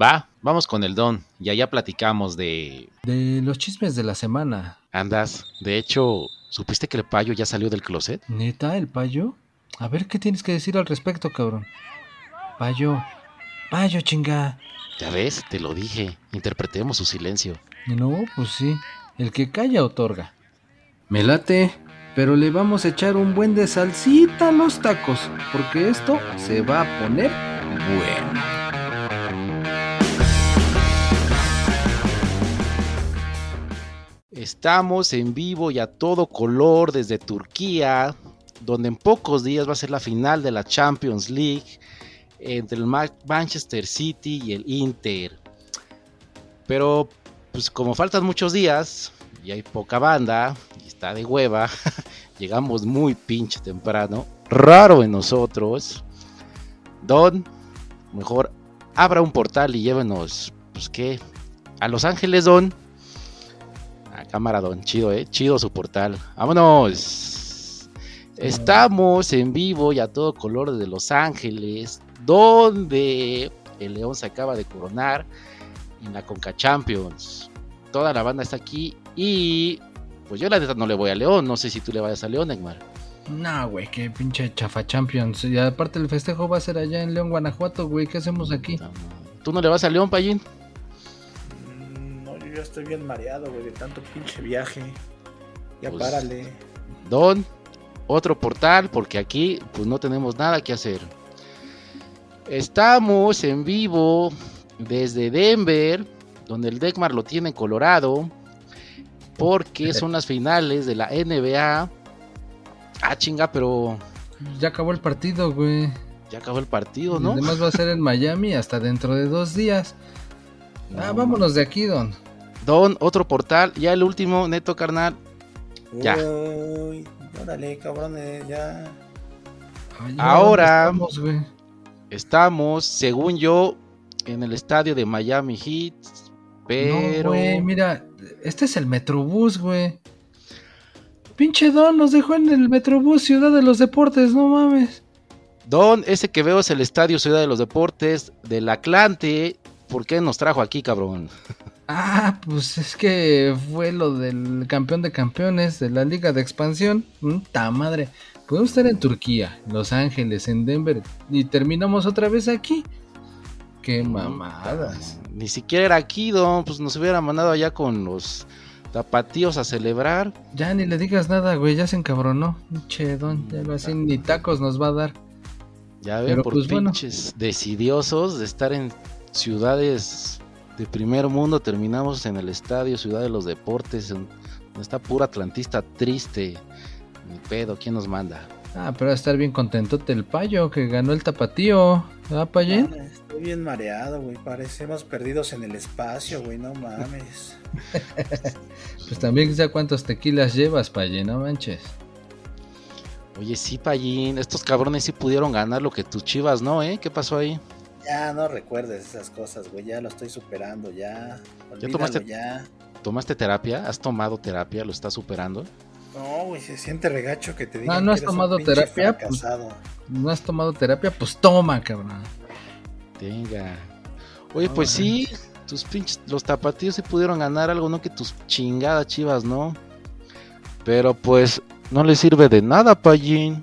Va, vamos con el don y allá platicamos de... De los chismes de la semana. Andas, de hecho, ¿supiste que el payo ya salió del closet? ¿Neta, el payo? A ver qué tienes que decir al respecto, cabrón. Payo, payo, chinga. Ya ves, te lo dije, interpretemos su silencio. No, pues sí, el que calla otorga. Me late, pero le vamos a echar un buen de salsita a los tacos, porque esto se va a poner bueno. Estamos en vivo y a todo color desde Turquía, donde en pocos días va a ser la final de la Champions League entre el Manchester City y el Inter. Pero pues como faltan muchos días y hay poca banda y está de hueva, llegamos muy pinche temprano, raro en nosotros. Don, mejor abra un portal y llévenos, pues qué, a Los Ángeles, Don. Cámara, Don, chido, eh, chido su portal. Vámonos. Estamos en vivo y a todo color desde Los Ángeles, donde el León se acaba de coronar en la Conca Champions. Toda la banda está aquí y pues yo la neta no le voy a León. No sé si tú le vayas a León, Neymar. No, güey, qué pinche chafa Champions. Y aparte el festejo va a ser allá en León, Guanajuato, güey. ¿Qué hacemos aquí? ¿Tú no le vas a León, Payín? Estoy bien mareado, güey, de tanto pinche viaje. Ya pues, párale. Don, otro portal, porque aquí pues no tenemos nada que hacer. Estamos en vivo desde Denver, donde el Deckmar lo tiene colorado, porque son las finales de la NBA. Ah, chinga, pero. Ya acabó el partido, güey. Ya acabó el partido, ¿no? Además va a ser en Miami hasta dentro de dos días. No, ah, vámonos de aquí, Don. Don, otro portal, ya el último, neto carnal. Ya. Uy, órale, cabrones, ya. Ay, Ahora estamos, estamos, según yo, en el estadio de Miami Heat. Pero. No, güey, mira, este es el Metrobús, güey. Pinche Don nos dejó en el Metrobús Ciudad de los Deportes, no mames. Don, ese que veo es el estadio Ciudad de los Deportes del Atlante. ¿Por qué nos trajo aquí, cabrón? Ah, pues es que fue lo del campeón de campeones de la Liga de Expansión. ¡Ta madre! Podemos estar en Turquía, Los Ángeles, en Denver y terminamos otra vez aquí. ¡Qué mamadas! Ni siquiera era aquí, Don. Pues nos hubiera mandado allá con los tapatíos a celebrar. Ya ni le digas nada, güey. Ya se encabronó. Che, Don, ya así ni tacos nos va a dar. Ya ven, por pues, pinches bueno. decidiosos de estar en ciudades de primer mundo, terminamos en el estadio Ciudad de los Deportes, en esta pura atlantista triste. Ni pedo, ¿quién nos manda? Ah, pero va a estar bien contento el payo que ganó el tapatío. ¿Ah, Payén? Ah, estoy bien mareado, güey. Parecemos perdidos en el espacio, güey. No mames. pues también sé cuántos tequilas llevas, Payén, no manches. Oye, sí, Payín, estos cabrones sí pudieron ganar lo que tus chivas no, ¿eh? ¿Qué pasó ahí? Ya no recuerdes esas cosas, güey. Ya lo estoy superando, ya. ¿Ya tomaste, ya. tomaste terapia? ¿Has tomado terapia? ¿Lo estás superando? No, güey, se siente regacho que te digan no, no que has eres tomado terapia. Pues, no has tomado terapia, pues toma, cabrón. Tenga. Oye, pues sí, tus pinches, los tapatíos se pudieron ganar algo, no que tus chingadas chivas, ¿no? Pero pues no le sirve de nada, Payín.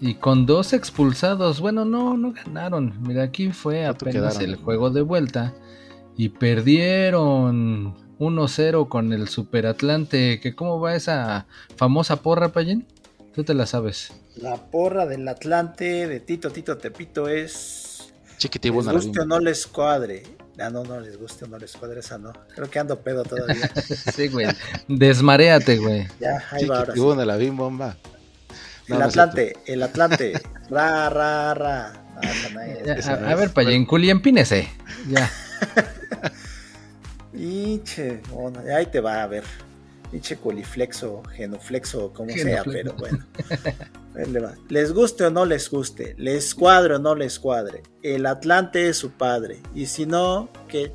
Y con dos expulsados, bueno, no, no ganaron. Mira, aquí fue apenas el juego de vuelta. Y perdieron 1-0 con el Super Atlante. Que ¿Cómo va esa famosa porra, Payín? Tú te la sabes. La porra del Atlante de Tito Tito Tepito es. Chiquitibuna les guste o no les cuadre. Ah, no, no les guste o no les cuadre esa, no. Creo que ando pedo todavía. sí, güey. Desmaréate, güey. Ya, ahí va ahora. Sí. Una la bim el Atlante, el Atlante. ra, ra, ra. No, ya, a, a, ver, Payín, empínese. Ya. Pinche, bueno, ahí te va a ver. Pinche coliflexo, genuflexo, como sea, pero bueno. Les guste o no les guste, les cuadre o no les cuadre, el Atlante es su padre. Y si no, que.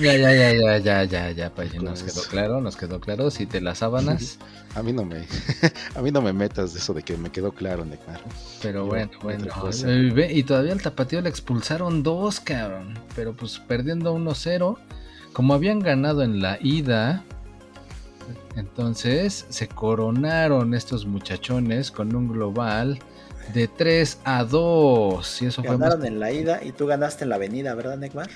Ya, ya, ya, ya, ya, ya, ya, pues, nos quedó claro, nos quedó claro. Si te las sábanas. a mí no me, a mí no me metas de eso de que me quedó claro, Neymar. Pero bueno, bueno. Y todavía al tapatío le expulsaron dos, cabrón. Pero pues perdiendo 1-0. Como habían ganado en la ida, entonces se coronaron estos muchachones con un global de 3 a 2. Y eso Ganaron fue en la ida y tú ganaste en la avenida, ¿verdad, Neymar?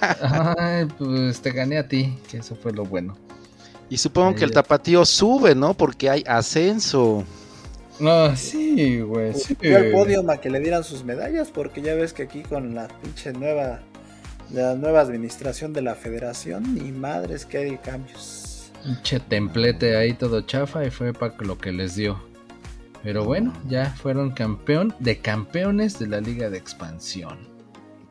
Ay, pues te gané a ti, que eso fue lo bueno. Y supongo que el tapatío sube, ¿no? Porque hay ascenso. No, sí, güey. Pues sí. al podio a que le dieran sus medallas, porque ya ves que aquí con la pinche nueva, la nueva administración de la federación, ni madres que hay cambios. Che templete ahí todo chafa y fue para lo que les dio. Pero bueno, ya fueron campeón de campeones de la Liga de Expansión.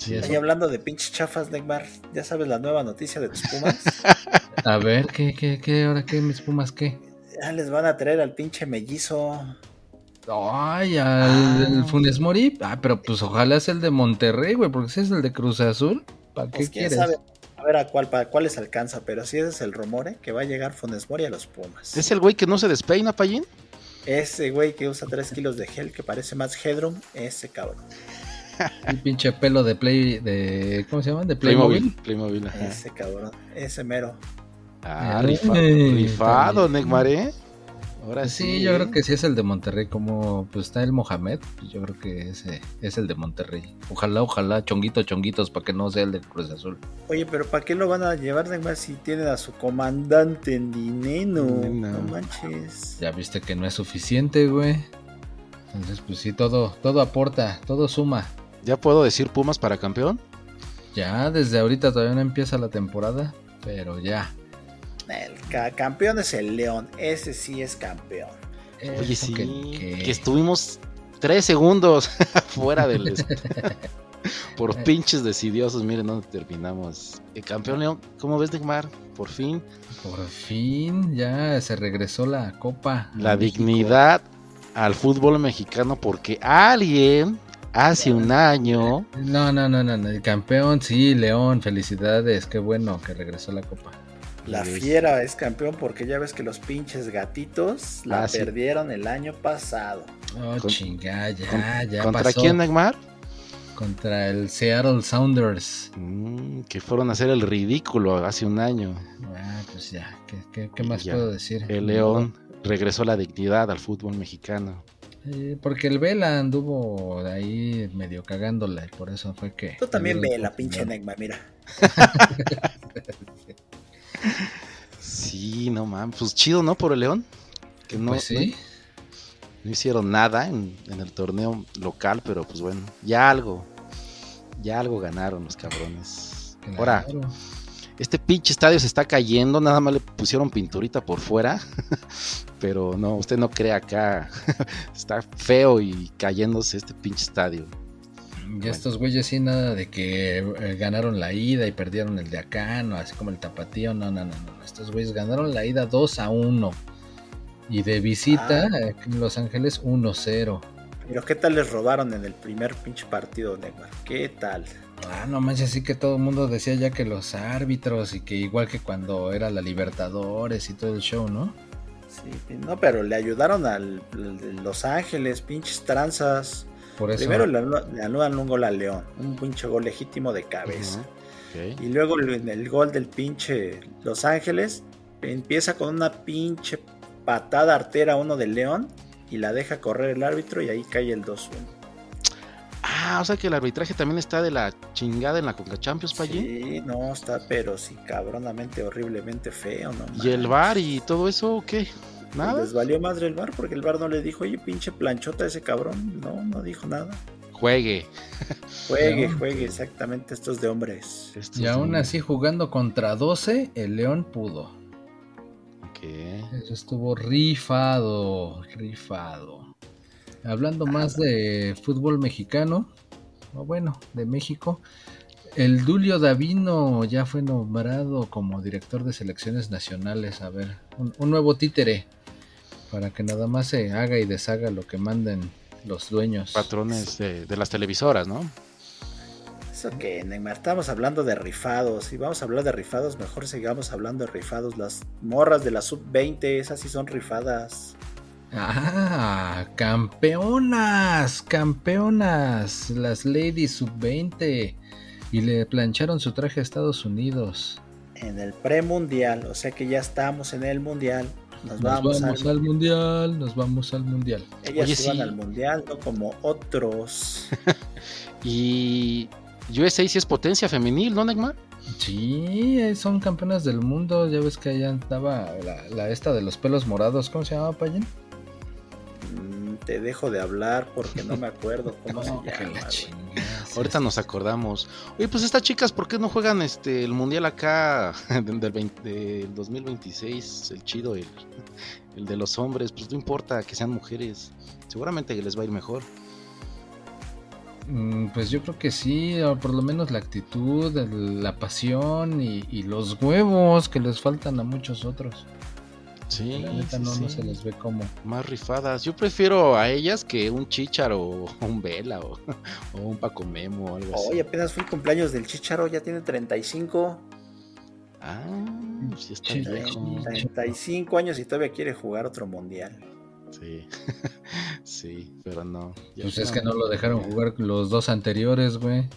Y hablando de pinches chafas, Neymar, ¿ya sabes la nueva noticia de tus Pumas? a ver, ¿qué, qué, qué? ¿Ahora qué? ¿Mis Pumas qué? Ya les van a traer al pinche mellizo. Ay, al ah. Funes Mori. Ah, pero pues ojalá sea el de Monterrey, güey, porque si es el de Cruz Azul. ¿Para pues qué quieres? Sabe? Ver a cuál, para cuál les alcanza, pero si ese es el rumor, ¿eh? que va a llegar Funes Mori a los Pumas. ¿Es el güey que no se despeina, Payín? Ese güey que usa 3 kilos de gel, que parece más Headroom, ese cabrón. El pinche pelo de Play, de, ¿cómo se llama? De Playmobil. Playmobil, ese cabrón, ese mero. Ah, rifado, rifado Neymar, ¿eh? Ahora sí, yo creo que sí es el de Monterrey, como pues está el Mohamed, pues, yo creo que ese es el de Monterrey. Ojalá, ojalá, chonguitos, chonguitos, para que no sea el de Cruz Azul. Oye, pero ¿para qué lo van a llevar más si tienen a su comandante en dinero? No. manches. Ya viste que no es suficiente, güey. Entonces, pues sí, todo, todo aporta, todo suma. ¿Ya puedo decir Pumas para campeón? Ya, desde ahorita todavía no empieza la temporada, pero ya. El campeón es el León, ese sí es campeón. Oye, sí, que, estuvimos tres segundos fuera del... Por pinches decidiosos, miren dónde terminamos. El campeón León, ¿cómo ves, Neymar? Por fin. Por fin, ya se regresó la copa. La dignidad al fútbol mexicano porque alguien hace un año. No, no, no, no, el campeón, sí, León, felicidades, qué bueno que regresó la copa. La fiera es campeón porque ya ves que los pinches gatitos la ah, perdieron el año pasado. Oh, chinga, ya, ya. ¿Contra quién, Neymar? Contra el Seattle Sounders. Mm, que fueron a hacer el ridículo hace un año. Ah, pues ya, ¿qué, más puedo decir? El León regresó la dignidad al fútbol mexicano. porque el Vela anduvo ahí medio cagándola y por eso fue que... Tú también Vela, pinche Neymar, mira. Sí, no mames, pues chido, ¿no? Por el León. Que no, pues no, hicieron nada en, el torneo local, pero pues bueno, ya algo, ya algo ganaron los cabrones. Ahora, este pinche estadio se está cayendo, nada más le pusieron pinturita por fuera, pero no, usted no cree acá, está feo y cayéndose este pinche estadio. Y estos güeyes sí, nada de que eh, ganaron la ida y perdieron el de acá, no, así como el tapatío, no, no, no, no. Estos güeyes ganaron la ida 2 a 1. Y de visita ah. en Los Ángeles 1-0. Pero qué tal les robaron en el primer pinche partido, Neymar. ¿Qué tal? Ah, no manches, así que todo el mundo decía ya que los árbitros y que igual que cuando era la Libertadores y todo el show, ¿no? Sí, no, pero le ayudaron al, Los Ángeles, pinches tranzas. Primero le, anulan un gol al León, un pinche gol legítimo de cabeza. Y luego en el gol del pinche Los Ángeles empieza con una pinche patada artera uno del León y la deja correr el árbitro y ahí cae el 2-1. Ah, o sea que el arbitraje también está de la chingada en la Conca Champions, para Sí, no, está, pero sí, cabronamente, horriblemente feo, ¿no? ¿Y el bar y todo eso qué? ¿Nada? Les valió madre el bar porque el bar no le dijo, oye, pinche planchota ese cabrón. No, no dijo nada. juegue. Juegue, juegue, exactamente, estos de hombres. y aún así jugando contra 12, el León pudo. ¿Qué? Eso estuvo rifado, rifado. Hablando más de fútbol mexicano, o bueno, de México, el Dulio Davino ya fue nombrado como director de selecciones nacionales. A ver, un nuevo títere para que nada más se haga y deshaga lo que manden los dueños. Patrones de, las televisoras, ¿no? Eso que, Neymar, estamos hablando de rifados. Y vamos a hablar de rifados, mejor sigamos hablando de rifados. Las morras de la sub-20, esas sí son rifadas. Ah, campeonas, campeonas, las ladies sub-20. Y le plancharon su traje a Estados Unidos. En el premundial, o sea que ya estamos en el mundial. Nos, vamos, al... mundial, nos vamos al mundial. Ellas Oye, van al mundial, no como otros. y USA sí es potencia femenil, ¿no, Neymar? Sí, son campeonas del mundo. Ya ves que allá andaba la, esta de los pelos morados. ¿Cómo se llama, Payen? Mm, te dejo de hablar porque no me acuerdo cómo se llama. Ahorita nos acordamos. Oye, pues estas chicas, ¿por qué no juegan este el mundial acá del, del 2026? El chido, el, el de los hombres. Pues no importa que sean mujeres. Seguramente les va a ir mejor. Mm, pues yo creo que sí, por lo menos la actitud, la pasión y, y, los huevos que les faltan a muchos otros. Sí, no, se les ve como. Más rifadas. Yo prefiero a ellas que un Chicharo o un Vela o, un Paco Memo o algo así. Oye, apenas fue el cumpleaños del Chicharo, ya tiene 35. Ah, sí está 35 años y todavía quiere jugar otro mundial. Sí, sí, pero no. Pues es que no lo dejaron jugar los dos anteriores, güey.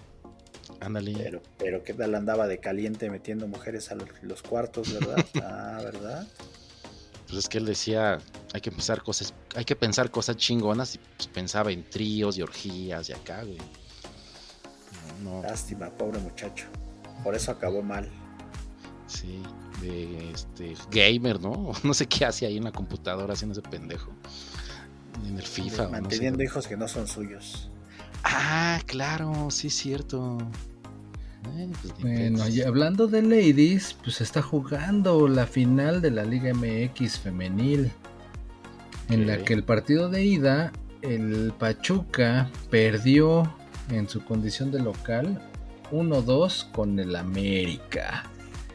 Ándale. Pero, pero qué tal andaba de caliente metiendo mujeres a los cuartos, ¿verdad? ah, ¿verdad? Pues es que él decía, hay que pensar cosas, hay que pensar cosas chingonas y pues pensaba en tríos y orgías y acá, güey. Lástima, pobre muchacho. Por eso acabó mal. Sí, de este gamer, ¿no? No sé qué hace ahí en la computadora haciendo ese pendejo. En el FIFA. Manteniendo hijos que no son suyos. Ah, claro, sí es cierto. Pues, bueno, y hablando de ladies, pues está jugando la final de la Liga MX femenil, en la que el partido de ida, el Pachuca perdió en su condición de local 1-2 con el América.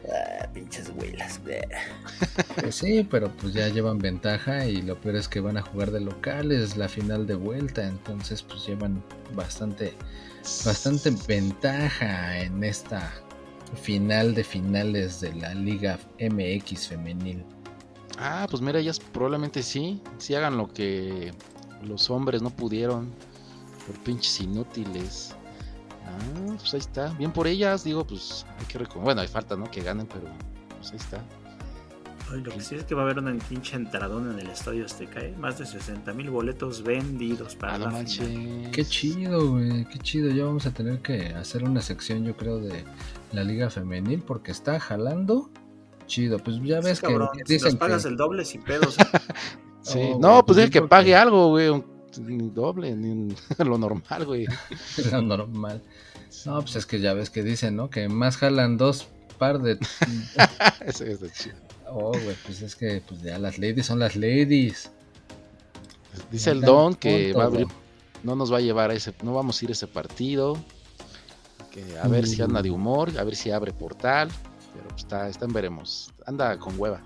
Ah, pinches huilas. Pues sí, pero pues ya llevan ventaja y lo peor es que van a jugar de locales la final de vuelta, entonces pues llevan bastante bastante ventaja en esta final de finales de la Liga MX femenil. Ah, pues mira, ellas probablemente sí, sí hagan lo que los hombres no pudieron por pinches inútiles. Ah, pues ahí está, bien por ellas, digo, pues hay que bueno, hay falta, ¿no? Que ganen, pero pues ahí está lo que sí es que va a haber una pinche entradón en el estadio Azteca, ¿eh? Más de 60 mil boletos vendidos para la final. Qué chido, güey, qué chido. Ya vamos a tener que hacer una sección, yo creo, de la liga femenil porque está jalando chido. Pues ya ves que dicen si pagas el doble sin pedos. sí, oh, no, pues es que pague algo, güey, ni doble, ni lo normal, güey. lo normal. No, pues es que ya ves que dicen, ¿no? Que más jalan dos par de... Eso está chido. Oh, güey, pues es que pues ya las ladies son las ladies. Dice el Don que va a abrir, no nos va a llevar a ese, no vamos a ir a ese partido. Que a ver si anda de humor, a ver si abre portal. Pero pues está, está en veremos. Anda con hueva.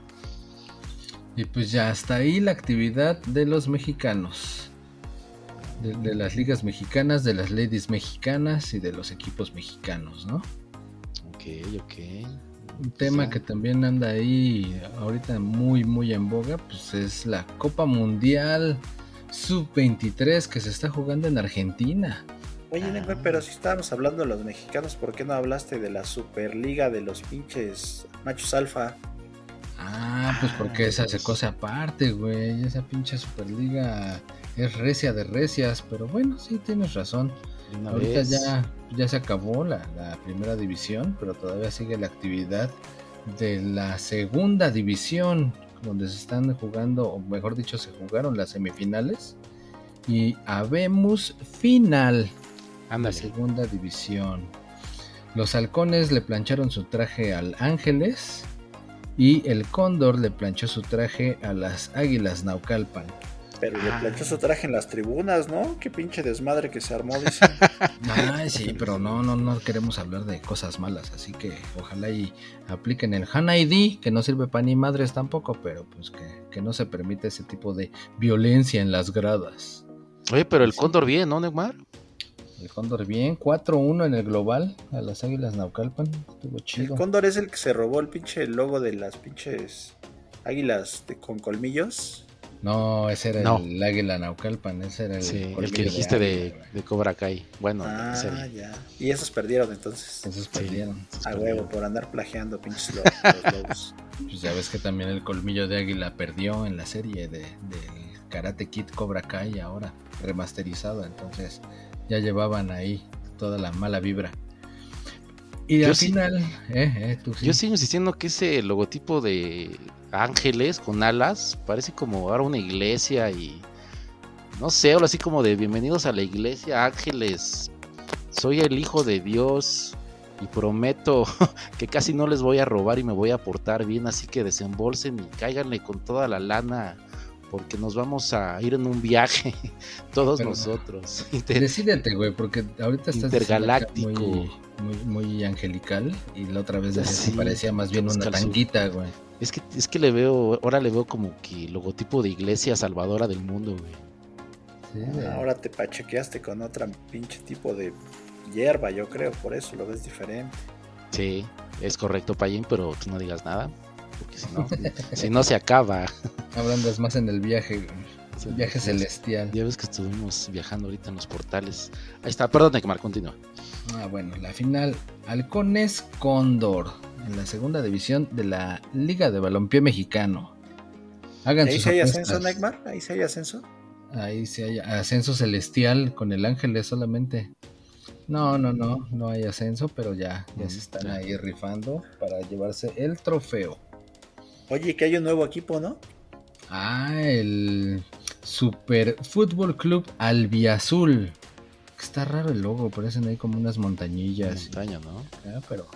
Y pues ya hasta ahí la actividad de los mexicanos. De, de, las ligas mexicanas, de las ladies mexicanas y de los equipos mexicanos, ¿no? Ok, ok. Un tema que también anda ahí ahorita muy muy en boga, pues es la Copa Mundial Sub-23 que se está jugando en Argentina. Oye, ah. pero si estábamos hablando de los mexicanos, ¿por qué no hablaste de la Superliga de los pinches machos alfa? Ah, pues porque esa se cose aparte, güey. Esa pinche Superliga es recia de recias, pero bueno, sí tienes razón. Ahorita ya, ya se acabó la, primera división, pero todavía sigue la actividad de la segunda división, donde se están jugando, o mejor dicho, se jugaron las semifinales. Y habemos final. la segunda división. Los halcones le plancharon su traje al Ángeles y el Cóndor le planchó su traje a las Águilas Naucalpan. Pero le planchó su traje en las tribunas, ¿no? Qué pinche desmadre que se armó, dice. Ay, sí, pero no, no, no queremos hablar de cosas malas, así que ojalá y apliquen el Han ID, que no sirve para ni madres tampoco, pero pues que, que no se permite ese tipo de violencia en las gradas. Oye, pero el Cóndor bien, ¿no, Neymar? El Cóndor bien, 4-1 en el global a las Águilas Naucalpan. Estuvo chido. El Cóndor es el que se robó el pinche logo de las pinches águilas con colmillos. No, ese era el Águila Naucalpan, ese era el, sí, el que dijiste de, de, Cobra Kai. Bueno, ah, ya. Y esos perdieron entonces. Esos perdieron. a huevo, por andar plagiando pinches lobos. Pues ya ves que también el colmillo de águila perdió en la serie de, de Karate Kid Cobra Kai ahora, remasterizado. Entonces ya llevaban ahí toda la mala vibra. Y al final, eh, eh, yo sigo insistiendo que ese logotipo de ángeles con alas parece como ahora una iglesia y no sé, algo así como de bienvenidos a la iglesia, ángeles. Soy el hijo de Dios y prometo que casi no les voy a robar y me voy a portar bien, así que desembolsen y cáiganle con toda la lana porque nos vamos a ir en un viaje todos nosotros. Decídete, güey, porque ahorita estás intergaláctico. Muy, muy, muy, angelical y la otra vez sí, parecía más bien una tanguita, güey. Es que, es que le veo, ahora le veo como que logotipo de iglesia salvadora del mundo, güey. Sí, ahora te pachequeaste con otra pinche tipo de hierba, yo creo, por eso lo ves diferente. Sí, es correcto, Payín, pero tú no digas nada porque si no, si no se acaba. Hablando más en el viaje, el viaje celestial. Ya ves que estuvimos viajando ahorita en los portales. Ahí está, perdón, Neymar, continúa. Ah, bueno, la final, Halcones Cóndor, en la segunda división de la Liga de Balompié Mexicano. Hagan ¿Ahí sí hay ascenso, Neymar? ¿Ahí sí hay ascenso? Ahí sí hay ascenso celestial con el Ángeles solamente. No, no, no, no hay ascenso, pero ya, ya se mm, están ahí rifando para llevarse el trofeo. Oye, que hay un nuevo equipo, ¿no? Ah, el Super Fútbol Club Albiazul. Está raro el logo, parecen ahí como unas montañillas. Montaña, ¿no? Ah, pero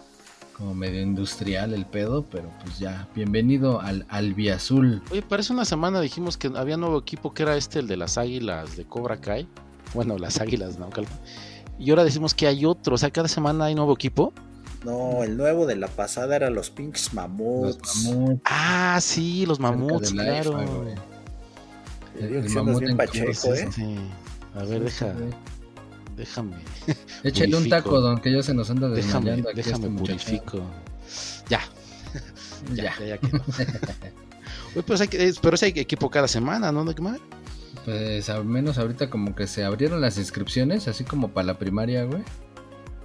como medio industrial el pedo, pero pues ya, bienvenido al Albiazul. Oye, parece una semana dijimos que había nuevo equipo que era este, el de las águilas de Cobra Kai. Bueno, las águilas, ¿no? Y ahora decimos que hay otro, o sea, cada semana hay nuevo equipo. No, el nuevo de la pasada era los pinches mamuts. Ah, sí, los mamuts, claro. el, mamut bien pacheco, ¿eh? A ver, deja. Déjame. Échale un taco, don, que ya se nos anda desmayando Déjame, déjame este purifico. Ya. ya. Ya, ya, pues hay que, pero si hay equipo cada semana, ¿no, Neymar? Pues al menos ahorita como que se abrieron las inscripciones, así como para la primaria, güey.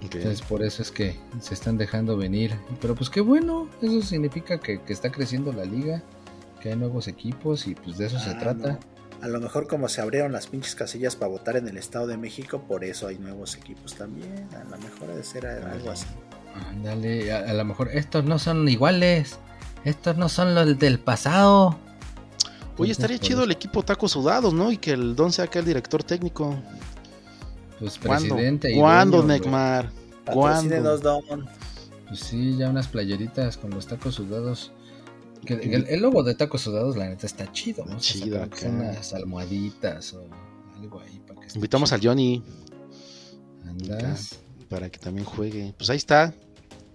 Entonces por eso es que se están dejando venir. Pero pues qué bueno, eso significa que, está creciendo la liga, que hay nuevos equipos y pues de eso se ah, trata. A lo mejor como se abrieron las pinches casillas para votar en el Estado de México, por eso hay nuevos equipos también. A lo mejor debe ser algo así. Dale, a, lo mejor estos no son iguales, estos no son los del pasado. Oye, estaría chido el equipo Tacos Sudados, ¿no? Y que el Don sea acá el director técnico. Pues presidente. ¿Cuándo, Necmar? ¿Cuándo? Pues sí, ya unas playeritas con los tacos sudados. el, logo de tacos sudados, la neta, está chido, ¿no? Chido, unas almohaditas o algo ahí. Para que Invitamos al Johnny. Para que también juegue. Pues ahí está.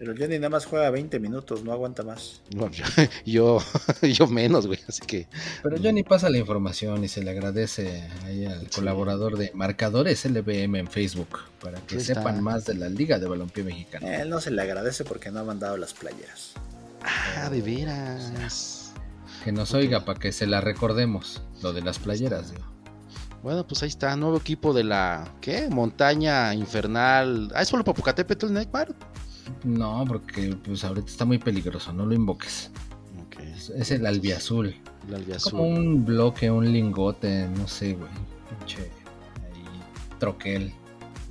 Pero Johnny nada más juega 20 minutos, no aguanta más. yo, yo, menos, güey, así que... Pero Johnny pasa la información y se le agradece ahí al colaborador de Marcadores LBM en Facebook para que sepan más de la Liga de Balompié Mexicana. Él no se le agradece porque no ha mandado las playeras. Ah, de veras. que nos oiga para que se la recordemos, lo de las playeras, digo. Bueno, pues ahí está, nuevo equipo de la, ¿qué? Montaña Infernal. Ah, es por Popocatépetl, Neckmar. No, porque pues ahorita está muy peligroso, no lo invoques. Es, el albiazul. El albiazul. Como un bloque, un lingote, no sé, güey. Pinche ahí, troquel.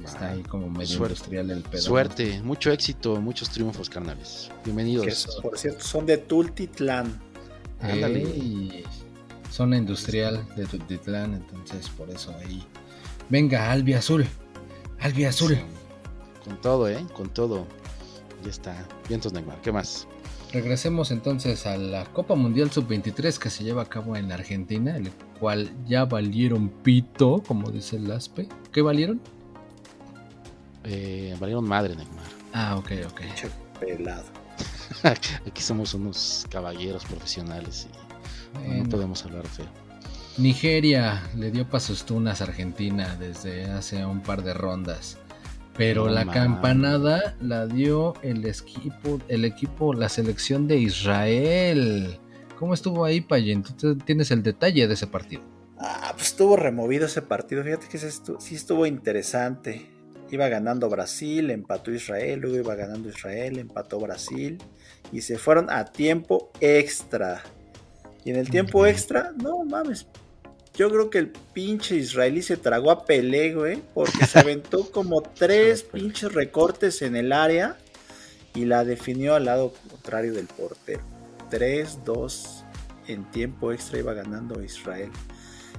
Está ahí como medio industrial el pedo. Suerte, mucho éxito, muchos triunfos, carnales. Bienvenidos. por cierto, son de Tultitlán. Ándale. Y zona industrial de Tultitlán, entonces por eso ahí. Venga, Albiazul. Albiazul. Con todo, ¿eh? Con todo. Ya está. Vientos Neymar. ¿Qué más? Regresemos entonces a la Copa Mundial Sub-23 que se lleva a cabo en Argentina, el cual ya valieron pito, como dice el ASPE. ¿Qué valieron? Eh, valieron madre, Neymar. Ah, ok, ok. Pelado. Aquí somos unos caballeros profesionales y no podemos hablar feo. Nigeria le dio pasos tunas a Argentina desde hace un par de rondas. Pero la campanada la dio el equipo, el equipo, la selección de Israel. ¿Cómo estuvo ahí, Payen? Tú tienes el detalle de ese partido. Ah, pues estuvo removido ese partido. Fíjate que sí estuvo interesante. Iba ganando Brasil, empató Israel, luego iba ganando Israel, empató Brasil y se fueron a tiempo extra. Y en el tiempo extra, no mames, yo creo que el pinche israelí se tragó a Pelé, güey, porque se aventó como tres pinches recortes en el área y la definió al lado contrario del portero. 3-2 en tiempo extra iba ganando Israel.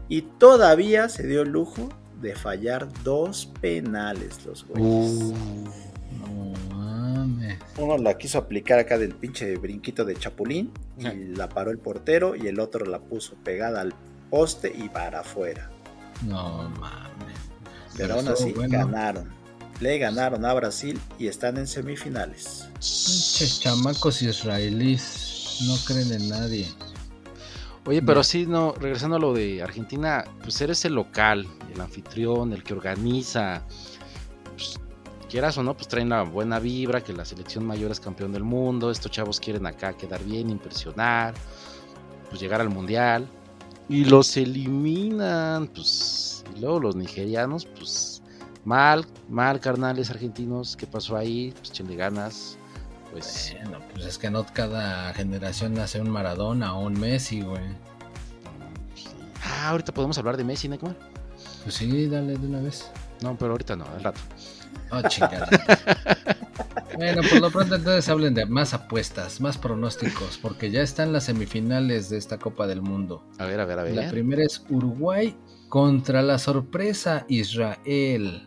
Y todavía se dio el lujo de fallar dos penales los güeyes. Uh, Uno la quiso aplicar acá del pinche brinquito de Chapulín y la paró el portero y el otro la puso pegada al poste y para afuera. No mames. Pero, aún así ganaron. Le ganaron a Brasil y están en semifinales. Pinches chamacos israelíes no creen en nadie. Oye, pero sí, no, regresando a lo de Argentina, pues eres el local, el anfitrión, el que organiza. Pues, quieras o no, pues traen la buena vibra, que la selección mayor es campeón del mundo, estos chavos quieren acá quedar bien, impresionar, pues llegar al mundial. Y los eliminan, pues. Y luego los nigerianos, pues. Mal, mal, carnales argentinos. ¿Qué pasó ahí? Pues chenle ganas. Pues. Bueno, pues es que no cada generación nace un Maradona o un Messi, güey. Ah, ahorita podemos hablar de Messi, Neymar. Pues sí, dale de una vez. No, pero ahorita no, al rato. Oh, chingada. bueno, por lo pronto entonces hablen de más apuestas, más pronósticos, porque ya están las semifinales de esta Copa del Mundo. A ver, a ver, a ver. La primera es Uruguay contra la sorpresa Israel.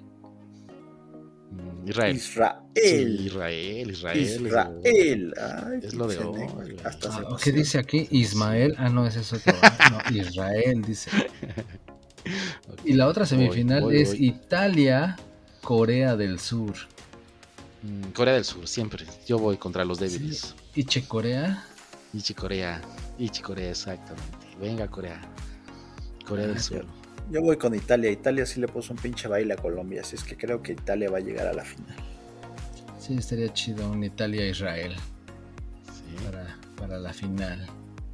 Mm, Israel. Israel. Israel, Israel. Israel. es lo de hoy. Ah, ¿Qué dice aquí? Ismael. Ah, no, ese es otro. Ah, no, Israel dice. Y la otra semifinal es Italia Corea del Sur. Mm, Corea del Sur, siempre. Yo voy contra los débiles. ¿Iche Corea? Ichi Corea. Ichi Corea, exactamente. Venga, Corea. Corea del ah, Sur. Yo voy con Italia. Italia sí le puso un pinche baile a Colombia, así es que creo que Italia va a llegar a la final. Sí, estaría chido un Italia-Israel. Para, para la final.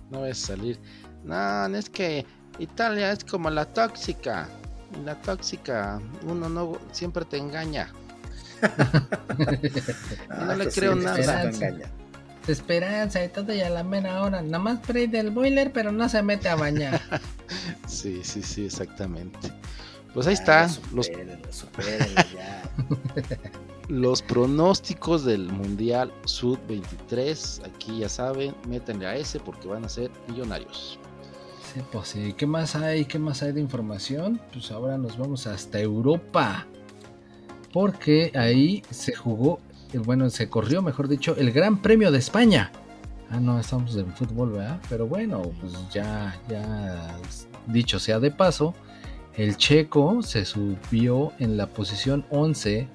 No a salir. No, es que Italia es como la tóxica la tóxica, uno no siempre te engaña. no le creo nada. Esperanza. esperanza y todo y a la mera hora. Nada más prende el boiler, pero no se mete a bañar. sí, sí, sí, exactamente. Pues ahí está. los... los pronósticos del Mundial Sud 23. Aquí ya saben, métenle a ese porque van a ser millonarios. Pues sí. ¿Qué más hay? ¿Qué más hay de información? Pues ahora nos vamos hasta Europa. Porque ahí se jugó, eh, bueno, se corrió, mejor dicho, el Gran Premio de España. Ah, no, estamos en fútbol, ¿verdad? Pero bueno, pues ya, ya dicho sea de paso, el checo se subió en la posición 11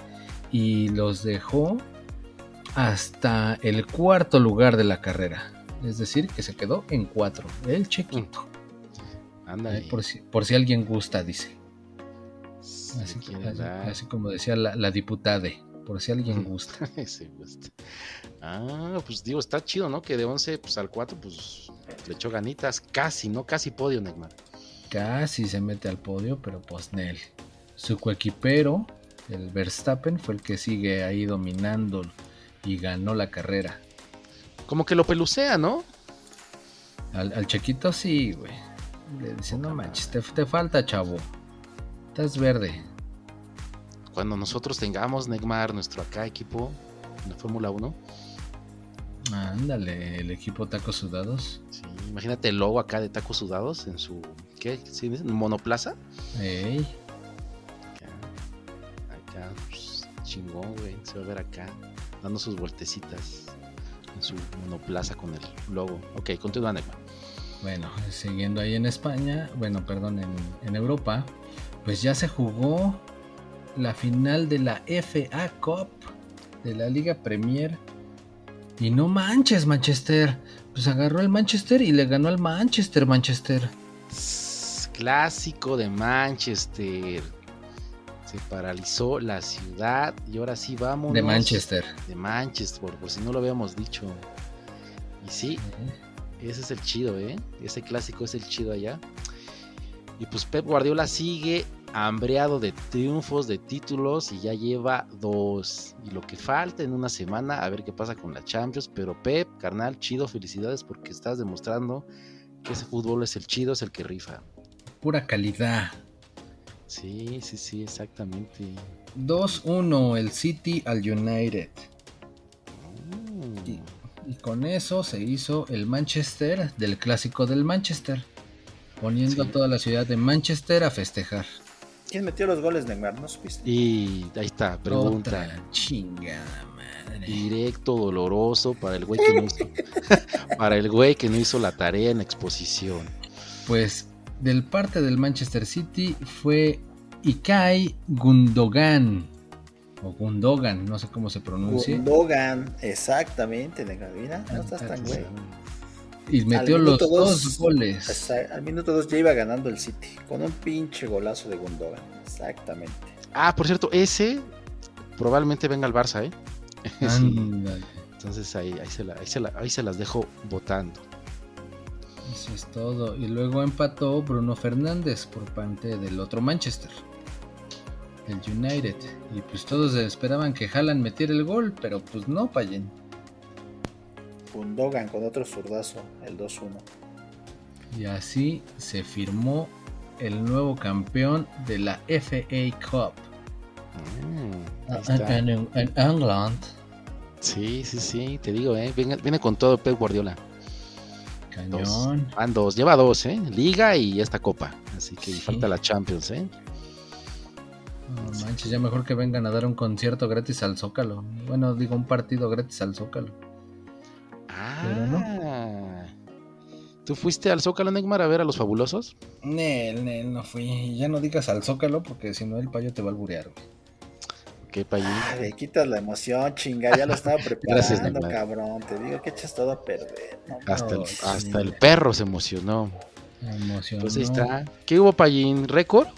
y los dejó hasta el cuarto lugar de la carrera. Es decir, que se quedó en cuatro. El chequito. Anda por, si, por si alguien gusta, dice. Así, como decía la, diputada, por si alguien gusta. Ah, pues digo, está chido, ¿no? Que de 11 pues, al 4, pues le echó ganitas. Casi, ¿no? Casi podio, Neymar. Casi se mete al podio, pero pues Nel. Su coequipero, el Verstappen, fue el que sigue ahí dominando y ganó la carrera. Como que lo pelucea, ¿no? Al, al Chequito sí, güey. Le dice, no manches, te, falta, chavo. Estás verde. Cuando nosotros tengamos, Neymar, nuestro acá equipo en la Fórmula 1. Ándale, el equipo Tacos Sudados. Sí, imagínate el logo acá de Tacos Sudados en su. ¿Qué? ¿Sí? ¿En monoplaza? Ey. Acá, acá, chingón, güey. Se va a ver acá, dando sus vueltecitas en su monoplaza con el logo. Ok, continúa, Neymar. Bueno, siguiendo ahí en España, bueno, perdón, en, en Europa, pues ya se jugó la final de la FA Cup de la Liga Premier. Y no manches, Manchester. Pues agarró el Manchester y le ganó al Manchester, Manchester. Clásico de Manchester. Se paralizó la ciudad y ahora sí vamos. De Manchester. De Manchester, por si no lo habíamos dicho. Y sí, ese es el chido, ¿eh? Ese clásico es el chido allá. Y pues Pep Guardiola sigue hambreado de triunfos, de títulos y ya lleva dos. Y lo que falta en una semana, a ver qué pasa con la Champions. Pero Pep, carnal, chido, felicidades porque estás demostrando que ese fútbol es el chido, es el que rifa. Pura calidad. Sí, sí, sí, exactamente. 2-1 el City al United. Con eso se hizo el Manchester del clásico del Manchester poniendo a toda la ciudad de Manchester a festejar. ¿Quién metió los goles, Neymar? ¿No supiste? Y ahí está, pregunta. Otra chingada madre. Directo, doloroso para el güey que no hizo, para el güey que no hizo la tarea en exposición. Pues del parte del Manchester City fue Ikai Gundogan o Gundogan, no sé cómo se pronuncia. Gundogan, exactamente. Mira, no estás tan güey. Y metió los dos, goles. Al minuto dos ya iba ganando el City. Con un pinche golazo de Gundogan. Exactamente. Ah, por cierto, ese probablemente venga al Barça, ¿eh? sí. Entonces ahí, ahí, se la, ahí, se la, ahí se las dejo votando. Eso es todo. Y luego empató Bruno Fernández por parte del otro Manchester. El United. Y pues todos esperaban que Haaland metiera el gol, pero pues no, Payen. Gundogan con otro zurdazo, el 2-1. Y así se firmó el nuevo campeón de la FA Cup. Mm, ahí en, en- en England. Sí, sí, sí, te digo, ¿eh? Viene, viene con todo Pep Guardiola. Dos. Cañón. Van dos, lleva dos, ¿eh? Liga y esta copa. Así que Sí. falta la Champions, ¿eh? No manches, ya mejor que vengan a dar un concierto gratis al Zócalo. Bueno, digo, un partido gratis al Zócalo. Pero Ah. ¿Tú fuiste al Zócalo, Neymar, a ver a los fabulosos? Nel, Nel, no fui. Y Ya no digas al Zócalo porque si no el payo te va a alburear. güey. ¿Qué país? Ah, le quitas la emoción, chinga. Ya lo estaba Gracias, preparando, Neymar. cabrón. Te digo que echas todo a perder. No, Hasta, el, hasta perro se emocionó. Me emocionó. Pues ahí está. ¿Qué hubo, Payín? ¿Récord?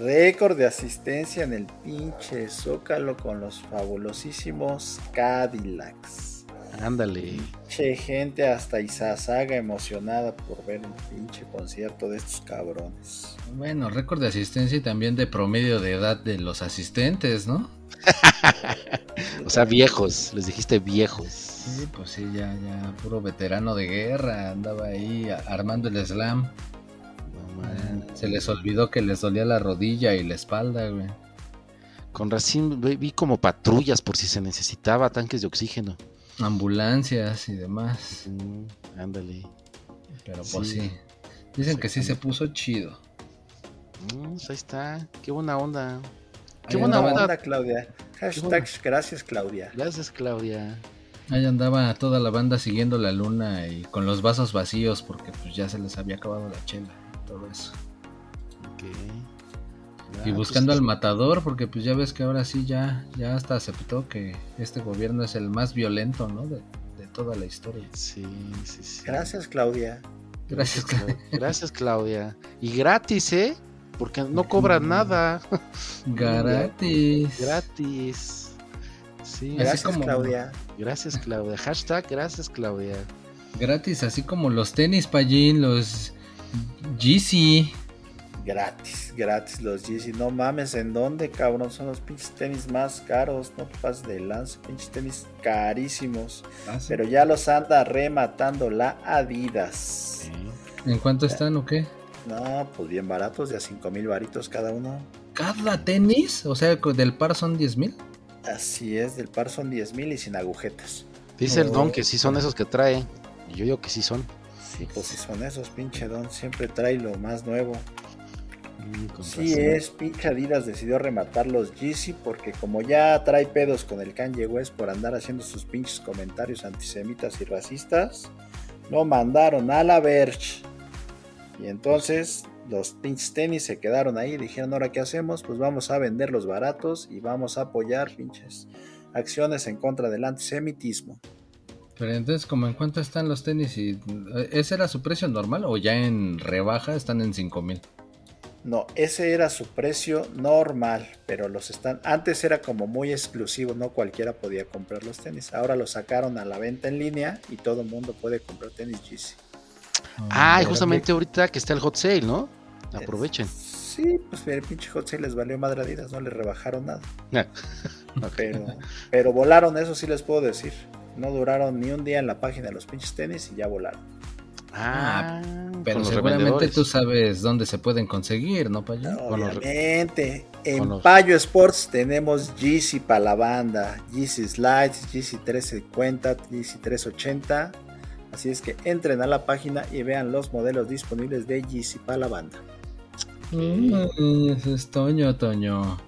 Récord de asistencia en el pinche Zócalo con los fabulosísimos Cadillacs. Ándale. Che, gente hasta Izazaga emocionada por ver un pinche concierto de estos cabrones. Bueno, récord de asistencia y también de promedio de edad de los asistentes, ¿no? O sea, viejos. Les dijiste viejos. Sí, pues sí, ya, ya, puro veterano de guerra. Andaba ahí armando el slam. Man. Se les olvidó que les dolía la rodilla y la espalda, güey. Con Racing vi como patrullas por si se necesitaba tanques de oxígeno. Ambulancias y demás. Mm, ándale. Pero pues Sí. sí. Dicen que sí se puso chido. Mm, pues ahí está. Qué buena onda. Qué Ahí buena onda. Claudia. Hashtag gracias, Claudia. Gracias, Claudia. Ahí andaba toda la banda siguiendo la luna y con los vasos vacíos porque pues ya se les había acabado la chela todo eso. Ok. Y Ah, buscando pues, al matador porque pues ya ves que ahora sí ya, ya hasta aceptó que este gobierno es el más violento, ¿no? De, de toda la historia. Sí, sí, sí. Gracias, Claudia. Gracias, Clau- Gracias, Claudia. Y gratis, ¿eh? Porque no cobran nada. Gratis. Gratis. Sí, Gracias, como- Claudia. gracias, Claudia. Hashtag gracias, Claudia. Gratis, así como los tenis Pallín, los Yeezy. Gratis, gratis los Yeezy. No mames, ¿en dónde, cabrón? Son los pinches tenis más caros. No pases de lanza, pinches tenis carísimos. Pero ya los anda rematando la Adidas. ¿En cuánto están o qué? No, pues bien baratos, de a 5 mil varitos cada uno. ¿Cada tenis? O sea, del par son 10 mil. Así es, del par son 10 mil y sin agujetas. Dice el Oh. don que sí son esos que trae. Y yo digo que sí son. Sí, pues si son esos, pinche don. Siempre trae lo más nuevo. sí es, pinche Adidas decidió rematar los Yeezy porque como ya trae pedos con el Kanye West por andar haciendo sus pinches comentarios antisemitas y racistas, lo mandaron a la Verge. Y entonces los pinches tenis se quedaron ahí y dijeron, ahora qué hacemos, pues vamos a venderlos baratos y vamos a apoyar pinches acciones en contra del antisemitismo. Pero entonces, ¿cómo en cuánto están los tenis? Y, ¿Ese era su precio normal o ya en rebaja están en 5 mil? No, ese era su precio normal, pero los están. Antes era como muy exclusivo, no cualquiera podía comprar los tenis. Ahora los sacaron a la venta en línea y todo el mundo puede comprar tenis Yeezy. Ah, y justamente ahorita que está el hot sale, ¿no? Aprovechen. Sí, pues el pinche hot sale les valió madre no les rebajaron nada. pero, pero volaron, eso sí les puedo decir. No duraron ni un día en la página de los pinches tenis y ya volaron. Ah, ah pero seguramente tú sabes dónde se pueden conseguir, ¿no, Payo? obviamente. En Payo Sports tenemos Yeezy para la banda, Yeezy Slides, Yeezy 350, Yeezy 380. Así es que entren a la página y vean los modelos disponibles de Yeezy para la banda. Mm, es Toño, Toño.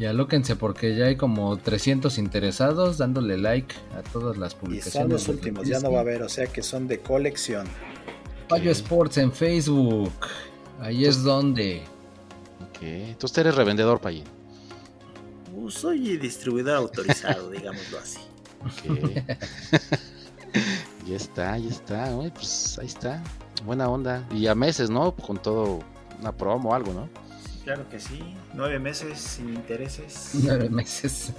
Y alóquense porque ya hay como 300 interesados dándole like a todas las publicaciones. Y son los últimos, ya no va a haber, o sea que son de colección. Payo Sports en Facebook. Ahí es donde. Ok. Entonces eres revendedor, Payo. Uh, soy distribuidor autorizado, digámoslo así. Ok. ya está, ya está. pues ahí está. Buena onda. Y a meses, ¿no? Con todo una promo o algo, ¿no? Claro que sí. Nueve meses sin intereses. Nueve meses.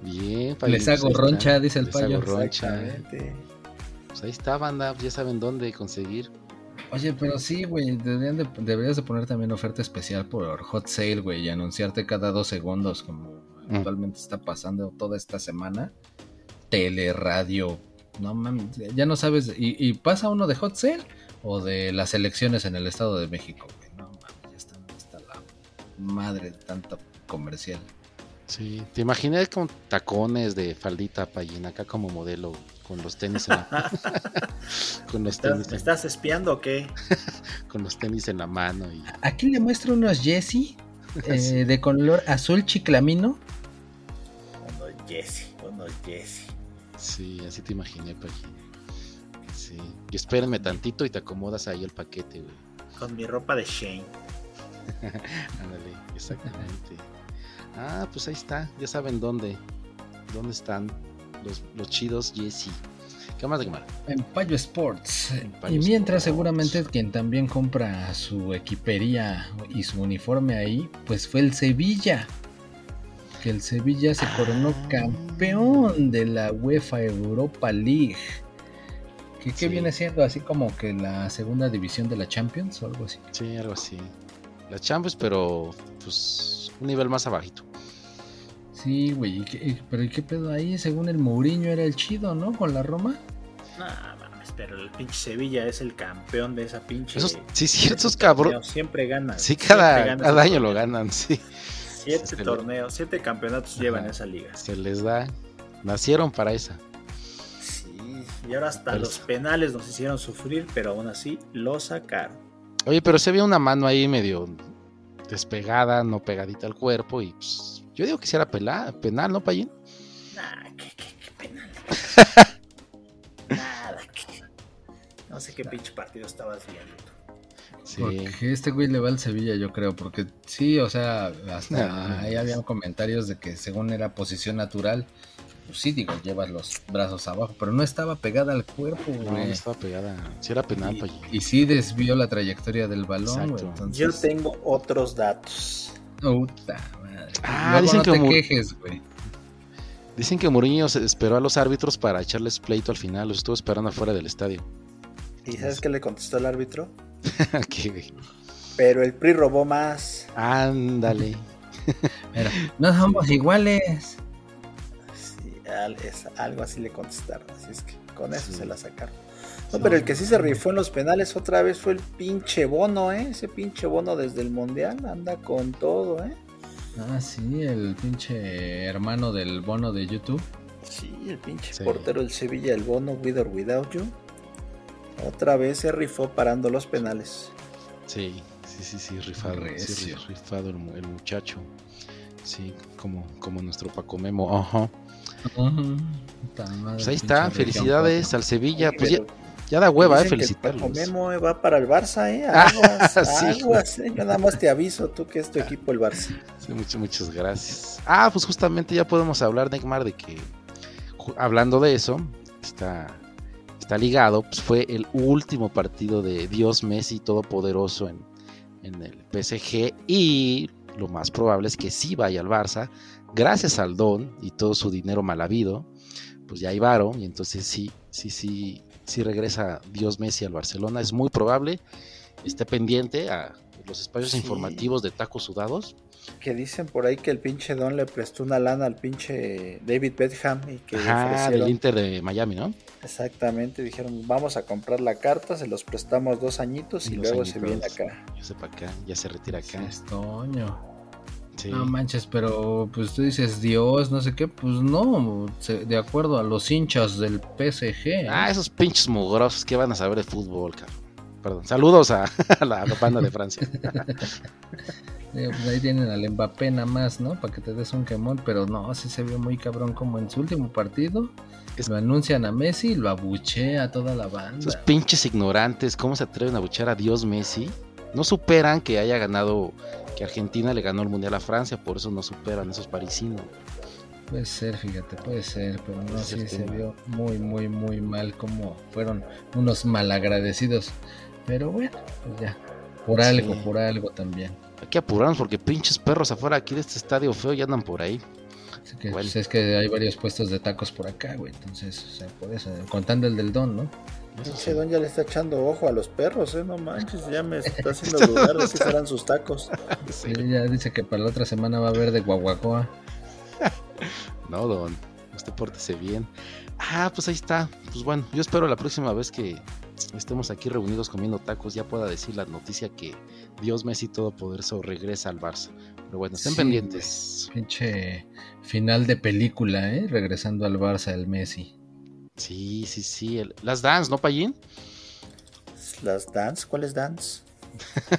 Bien, Les hago roncha, dice el payo. Roncha. Pues ahí está, banda, ya saben dónde conseguir. Oye, pero sí, güey, deberías de poner también oferta especial por Hot Sale, güey, y anunciarte cada dos segundos, como mm. actualmente está pasando toda esta semana. Tele, radio, no mames, ya no sabes, y, pasa uno de Hot Sale o de las elecciones en el Estado de México, güey, no mames, ya está, está la madre de tanta comercial. Sí, te imaginé con tacones de faldita payina acá como modelo con los tenis en la... con los tenis ¿Me estás espiando o qué? con los tenis en la mano y... Aquí le muestro unos Jesse eh, de color azul chiclamino. Unos Jesse, unos Jesse. Sí, así te imaginé payina. Sí. Y espérenme tantito y te acomodas ahí el paquete, güey. Con mi ropa de Shane. Ándale, exactamente. Ah, pues ahí está, ya saben dónde. ¿Dónde están los, chidos Jesse? ¿Qué más de quemar? En Payo Sports. y mientras seguramente quien también compra su equipería y su uniforme ahí, pues fue el Sevilla. Que el Sevilla se coronó ah. campeón de la UEFA Europa League. Que, ¿Qué viene siendo? Así como que la segunda división de la Champions o algo así. Sí, algo así. La Champions, pero pues un nivel más abajito. Sí, güey, pero ¿y qué pedo ahí? Según el Mourinho era el chido, ¿no? Con la Roma. No, mames, pero el pinche Sevilla es el campeón de esa pinche. sí, sí, esos cabrones. Siempre ganan. Sí, cada, año lo ganan, sí. Siete torneos, siete campeonatos llevan esa liga. Se les da. Nacieron para esa. Y ahora hasta los penales nos hicieron sufrir, pero aún así lo sacaron. Oye, pero se ve una mano ahí medio despegada, no pegadita al cuerpo y pues, yo digo que si era penal, ¿no, Payín? Nah, ¿qué, penal? Nada, No sé qué pinche partido estabas viendo Sí. Porque este güey le va al Sevilla, yo creo, porque sí, o sea, hasta ahí había comentarios de que según era posición natural, pues sí, digo, llevas los brazos abajo, pero no estaba pegada al cuerpo, güey. No, estaba pegada. Sí era penal, y, y sí desvió la trayectoria del balón, güey. Yo tengo otros datos. Puta madre. Ah, dicen que te quejes, güey. Dicen que Mourinho se esperó a los árbitros para echarles pleito al final, los estuvo esperando afuera del estadio. ¿Y sabes qué le contestó el árbitro? ¿Qué, güey? Pero el PRI robó más. Ándale. no somos iguales algo así le contestaron. Así es que con eso se la sacaron. No, pero el que sí se rifó en los penales otra vez fue el pinche bono, ¿eh? Ese pinche bono desde el mundial anda con todo, ¿eh? Ah, sí, el pinche hermano del bono de YouTube. Sí, el pinche portero del Sevilla, el bono, With or Without You. Otra vez se rifó parando los penales. Sí, sí, sí, sí, rifado, sí, rifado el, muchacho. Sí, como, como nuestro Paco Memo. Ajá. Pues ahí está, felicidades al Sevilla. Pues ya, da hueva, eh, felicitarlos. Memo va para el Barça, eh. Aguas, aguas, eh. Nada más te aviso, tú que es tu equipo el Barça. Sí, muchas, muchas gracias. Ah, pues justamente ya podemos hablar, Neymar, de que hablando de eso, está, está ligado, pues fue el último partido de Dios Messi Todopoderoso en, en el PSG y lo más probable es que sí vaya al Barça, gracias al Don y todo su dinero mal habido, pues ya hay varo y entonces sí, sí, sí, sí regresa Dios Messi al Barcelona, es muy probable, esté pendiente a los espacios informativos de tacos sudados que dicen por ahí que el pinche Don le prestó una lana al pinche David Beckham y que Ajá, del Inter de Miami, ¿no? Exactamente, dijeron, vamos a comprar la carta, se los prestamos dos añitos y, luego se viene acá. Ya se acá, ya se retira acá. Estoño. Sí. No manches, pero pues tú dices Dios, no sé qué, pues no, de acuerdo a los hinchas del PSG. ¿eh? Ah, esos pinches mugrosos que van a saber de fútbol, cabrón. Perdón, saludos a, la banda de Francia. Pues ahí tienen al Mbappé nada más, ¿no? Para que te des un quemón, pero no, así se vio muy cabrón como en su último partido. Lo anuncian a Messi y lo abuchea a toda la banda. Esos pinches ignorantes, ¿cómo se atreven a abuchear a Dios Messi? No superan que haya ganado, que Argentina le ganó el Mundial a Francia, por eso no superan esos parisinos. Puede ser, fíjate, puede ser, pero no, sí se vio muy, muy, muy mal como fueron unos malagradecidos. Pero bueno, pues ya, por algo, por algo también. Hay que apurarnos porque pinches perros afuera aquí de este estadio feo ya andan por ahí. Pues, es que hay varios puestos de tacos por acá, güey. Entonces, o sea, por eso, contando el del don, ¿no? Ese don ya le está echando ojo a los perros, ¿eh? No manches, ya me está haciendo dudar de que serán sus tacos. Sí. ya dice que para la otra semana va a haber de guaguacoa. no, don, usted pórtese bien. Ah, pues ahí está. Pues bueno, yo espero la próxima vez que estemos aquí reunidos comiendo tacos ya pueda decir la noticia que Dios Messi Todopoderoso regresa al Barça. Pero bueno, estén pendientes. Pinche final de película, ¿eh? Regresando al Barça el Messi. Sí, sí, sí. Las Dance, ¿no, Payín? Las Dance, ¿cuáles Dance?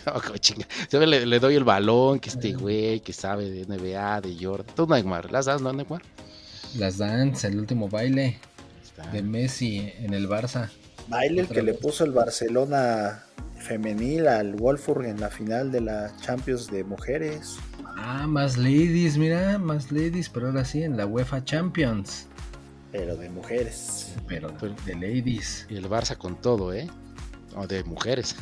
oh, le, le, doy el balón, que este güey que sabe de NBA, de Jordan. Tú, Neymar. Las Dance, ¿no, Neymar? Las Dance, el último baile de Messi en el Barça. Baile el que le puso el Barcelona femenil al Wolfsburg en la final de la Champions de mujeres. Ah, más ladies, mira, más ladies, pero ahora sí en la UEFA Champions. Pero de mujeres. Pero de ladies. Y el Barça con todo, ¿eh? O de mujeres.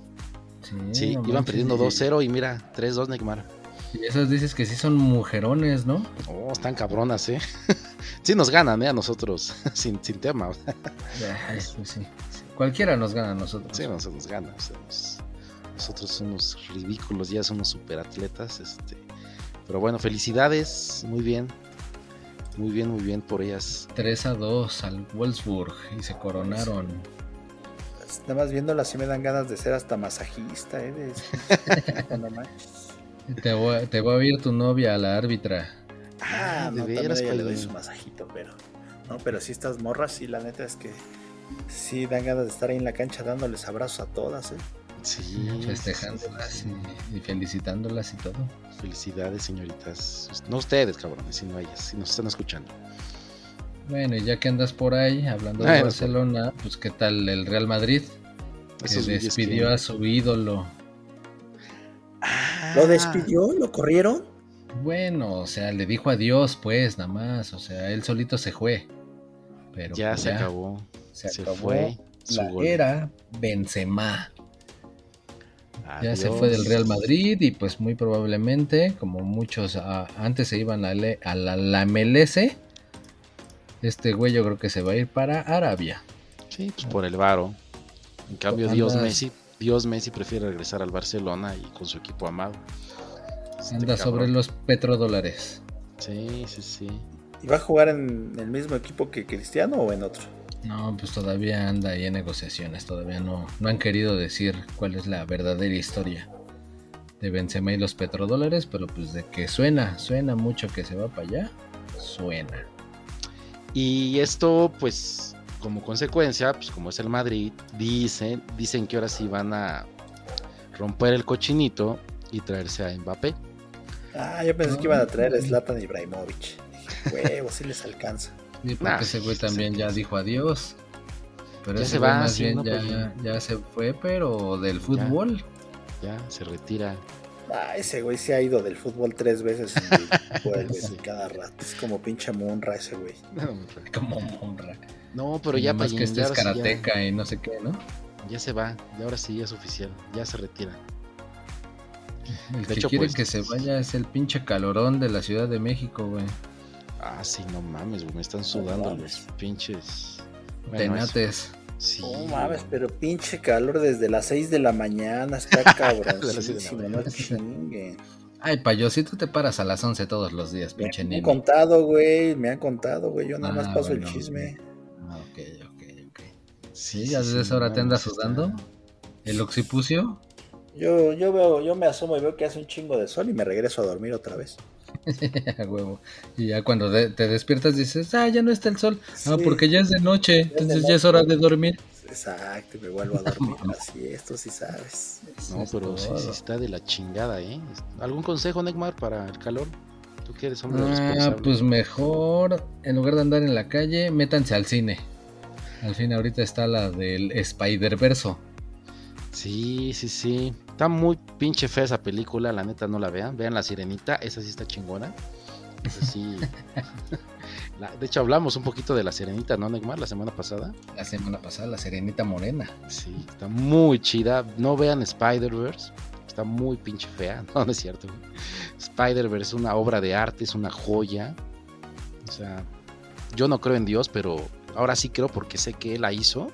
sí, iban perdiendo 2-0 y mira, 3-2 Neymar. Y esas dices que sí son mujerones, ¿no? Oh, están cabronas, ¿eh? sí nos ganan, ¿eh? A nosotros, sin, sin tema. Cualquiera nos gana a nosotros. Sí, nosotros nos gana. nosotros somos ridículos, ya somos superatletas. Este. Pero bueno, felicidades, muy bien. Muy bien, muy bien por ellas. 3 a 2 al Wolfsburg y se coronaron. Nada más viéndola así me dan ganas de ser hasta masajista, ¿eh? te, voy, te a ir tu novia a la árbitra. Ah, de veras, le doy su masajito, pero. No, pero si estas morras, sí, la neta es que sí dan ganas de estar ahí en la cancha dándoles abrazos a todas, ¿eh? Sí, festejándolas y, felicitándolas y todo. Felicidades, señoritas. No ustedes, cabrones, sino ellas, si nos están escuchando. Bueno, y ya que andas por ahí hablando de Barcelona, pues qué tal el Real Madrid, que despidió a su ídolo. ¿Lo despidió? ¿Lo corrieron? Bueno, o sea, le dijo adiós, pues, nada más. O sea, él solito se fue. Pero ya pues se acabó. Se, fue. La era Benzema. Ya se fue del Real Madrid y pues muy probablemente, como muchos ah, antes se iban a, la, MLS, este güey yo creo que se va a ir para Arabia. Sí, pues por el varo. En cambio, Dios Messi, Dios Messi prefiere regresar al Barcelona y con su equipo amado. Este Anda sobre los petrodólares. Sí, sí, sí. ¿Y va a jugar en el mismo equipo que Cristiano o en otro? No, pues todavía anda ahí en negociaciones, todavía no, no han querido decir cuál es la verdadera historia de Benzema y los petrodólares, pero pues de que suena, suena mucho que se va para allá, suena. Y esto pues como consecuencia, pues como es el Madrid, dicen, dicen que ahora sí van a romper el cochinito y traerse a Mbappé. Ah, yo pensé que iban a traer a Zlatan Ibrahimovic. Huevo, si les alcanza. Sí, porque ese güey también ya dijo adiós. Pero ya se va, más bien ya, pues ya, se fue, pero del fútbol. Ya, se retira. Ah, ese güey se ha ido del fútbol tres veces y vuelve cada rato. Es como pinche monra ese güey. como monra. No, pero ya para que este es karateca y no sé qué, ¿no? Ya se va, y ahora sí es oficial, ya se retira. El de que hecho, quiere pues, que se vaya es el pinche calorón de la Ciudad de México, güey. Ah, sí, no mames, güey, me están sudando los pinches... Tenates. Sí. No mames, pero pinche calor desde las 6 de la mañana, está cabrón. no chingue. Ay, payo, si tú te paras a las 11 todos los días, pinche niño. Me han contado, güey, me han contado, güey, yo nada más ah, paso el chisme. Ah, ok, ok, ok. Sí, ya desde esa hora te andas sudando. ¿El occipucio? Yo, yo veo, yo me asomo y veo que hace un chingo de sol y me regreso a dormir otra vez. huevo. Y ya cuando te despiertas dices, ah, ya no está el sol. Ah, porque ya es de noche, entonces ya es hora de dormir. Exacto, me vuelvo a dormir así, esto sí sabes. No, pero sí, sí, está de la chingada, ¿eh? ¿Algún consejo, Neymar, para el calor? ¿Tú quieres hombre ah, Pues mejor, en lugar de andar en la calle, métanse al cine. Al fin ahorita está la del Spider-Verso. Sí, sí, sí. Está muy pinche fea esa película, la neta no la vean. Vean La Sirenita, esa sí está chingona. Esa sí. de hecho, hablamos un poquito de La Sirenita, ¿no, Neymar? La semana pasada. La semana pasada, La Sirenita Morena. Sí, está muy chida. No vean Spider-Verse. Está muy pinche fea. No, no es cierto. Spider-Verse es una obra de arte, es una joya. O sea, yo no creo en Dios, pero ahora sí creo porque sé que Él la hizo.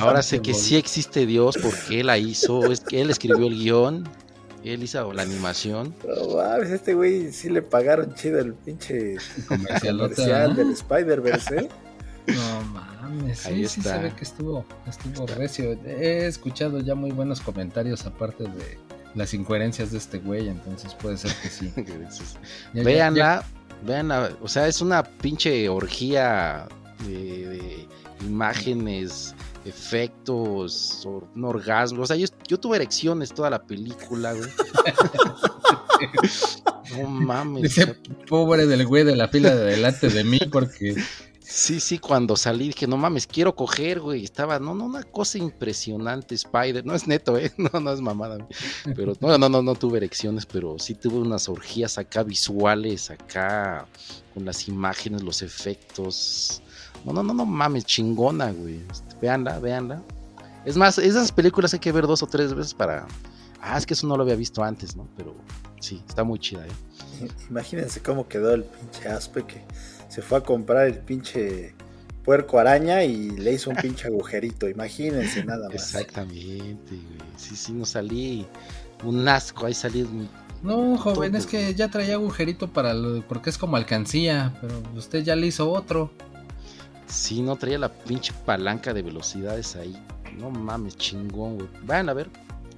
Ahora sé que sí existe Dios porque él la hizo, es que él escribió el guion, él hizo la animación. este güey sí le pagaron chido el pinche comercial, del Spider-Verse, ¿eh? No mames, sí, sí se ve que estuvo, estuvo recio. He escuchado ya muy buenos comentarios aparte de las incoherencias de este güey, entonces puede ser que sí. Véanla, o sea, es una pinche orgía de, imágenes, efectos, un orgasmo. O sea, yo, tuve erecciones toda la película, güey. no mames. pobre del güey de la fila de delante de mí, porque. Sí, sí, cuando salí dije, no mames, quiero coger, güey. Estaba, no, no, una cosa impresionante, Spider. No es neto, ¿eh? No, no es mamada. Pero, no, no, no, no tuve erecciones, pero sí tuve unas orgías acá visuales, acá, con las imágenes, los efectos. No, no, no, no mames, chingona, güey. Este, véanla, véanla. Es más, esas películas hay que ver dos o tres veces para. Ah, es que eso no lo había visto antes, ¿no? Pero sí, está muy chida, ¿eh? Imagínense cómo quedó el pinche Aspe que se fue a comprar el pinche puerco araña y le hizo un pinche agujerito. Imagínense nada más. Exactamente, güey. Sí, sí, no salí un asco, ahí salí. No, joven, es que ya traía agujerito para lo, porque es como alcancía, pero usted ya le hizo otro. Sí, no traía la pinche palanca de velocidades ahí. No mames, chingón, güey. Vayan a ver.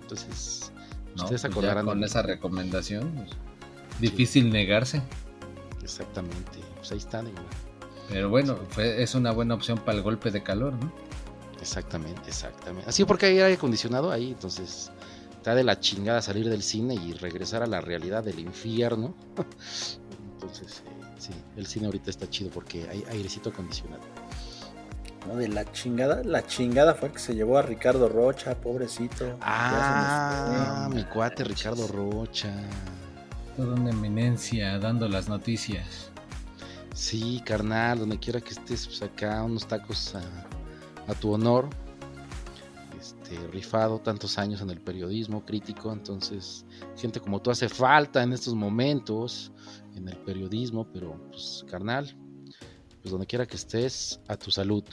Entonces, ustedes pues acordarán. con esa recomendación, pues, difícil negarse. Exactamente. Pues ahí están, güey. Pero bueno, fue, es una buena opción para el golpe de calor, ¿no? Exactamente, exactamente. Así porque hay aire acondicionado ahí, entonces está de la chingada salir del cine y regresar a la realidad del infierno. entonces, eh, sí, el cine ahorita está chido porque hay airecito acondicionado. No, de la chingada, la chingada fue que se llevó a Ricardo Rocha, pobrecito. Ah, mi cuate Ricardo Rocha. Toda una eminencia dando las noticias. Sí, carnal, donde quiera que estés, pues acá unos tacos a, tu honor. Este, rifado tantos años en el periodismo crítico, entonces gente como tú hace falta en estos momentos en el periodismo, pero pues carnal, pues donde quiera que estés, a tu salud.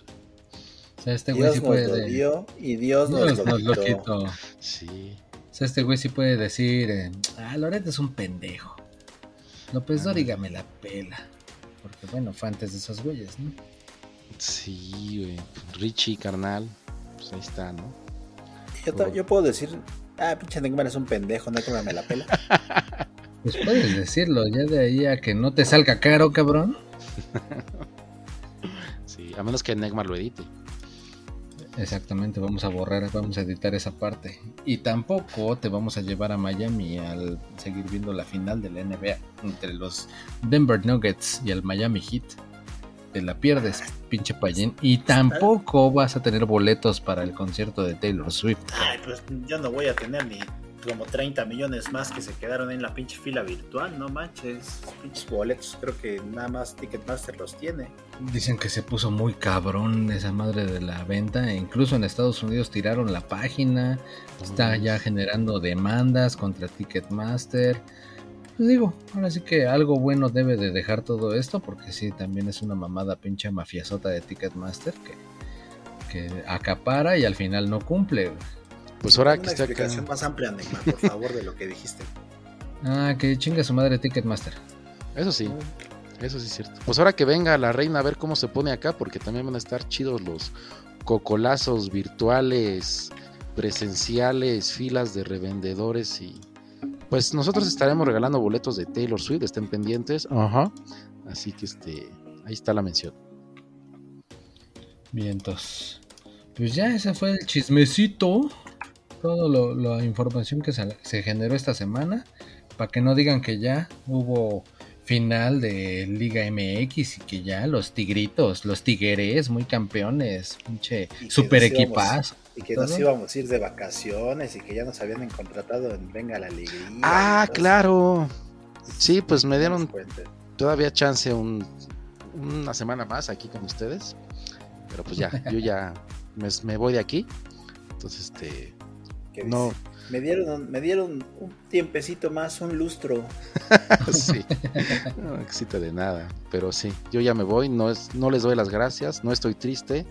O sea, este güey sí puede. y Dios nos, lo, quitó. Sí. O sea, este güey sí puede decir: eh, Ah, Loreto es un pendejo. López ah. Dóriga me la pela. Porque bueno, fue antes de esos güeyes, ¿no? Sí, güey. Richie, carnal. Pues ahí está, ¿no? Yo, yo puedo decir: Ah, pinche Neymar es un pendejo, no que me la pela. Pues puedes decirlo, ya de ahí a que no te salga caro, cabrón. sí, a menos que Neymar lo edite. Exactamente, vamos a borrar, vamos a editar esa parte. Y tampoco te vamos a llevar a Miami al seguir viendo la final de la NBA entre los Denver Nuggets y el Miami Heat. Te la pierdes, pinche payén. Y tampoco vas a tener boletos para el concierto de Taylor Swift. Ay, pues yo no voy a tener ni como 30 millones más que se quedaron en la pinche fila virtual, no manches. Pinches boletos, creo que nada más Ticketmaster los tiene. Dicen que se puso muy cabrón esa madre de la venta. E incluso en Estados Unidos tiraron la página. Está ya generando demandas contra Ticketmaster. Pues digo, ahora sí que algo bueno debe de dejar todo esto, porque sí, también es una mamada pinche mafiasota de Ticketmaster que, que acapara y al final no cumple. Pues ahora que está explicación más amplia, Neymar, por favor, de lo que dijiste. Ah, que chinga su madre Ticketmaster. Eso sí, eso sí es cierto. Pues ahora que venga la reina a ver cómo se pone acá, porque también van a estar chidos los cocolazos virtuales, presenciales, filas de revendedores y pues nosotros estaremos regalando boletos de Taylor Swift, estén pendientes. Ajá. Así que este, ahí está la mención. Vientos. Pues ya ese fue el chismecito toda la información que se, generó esta semana, para que no digan que ya hubo final de Liga MX y que ya los tigritos, los tigueres, muy campeones, pinche super equipazo. Y que nos íbamos a ir de vacaciones y que ya nos habían contratado en Venga la Alegría. Ah, claro. Sí, pues me dieron todavía chance una semana más aquí con ustedes. Pero pues ya, yo ya me, me voy de aquí. Entonces, este, no. Me dieron, me dieron un tiempecito más, un lustro. sí. No necesito de nada. Pero sí, yo ya me voy. No, es, no les doy las gracias. No estoy triste.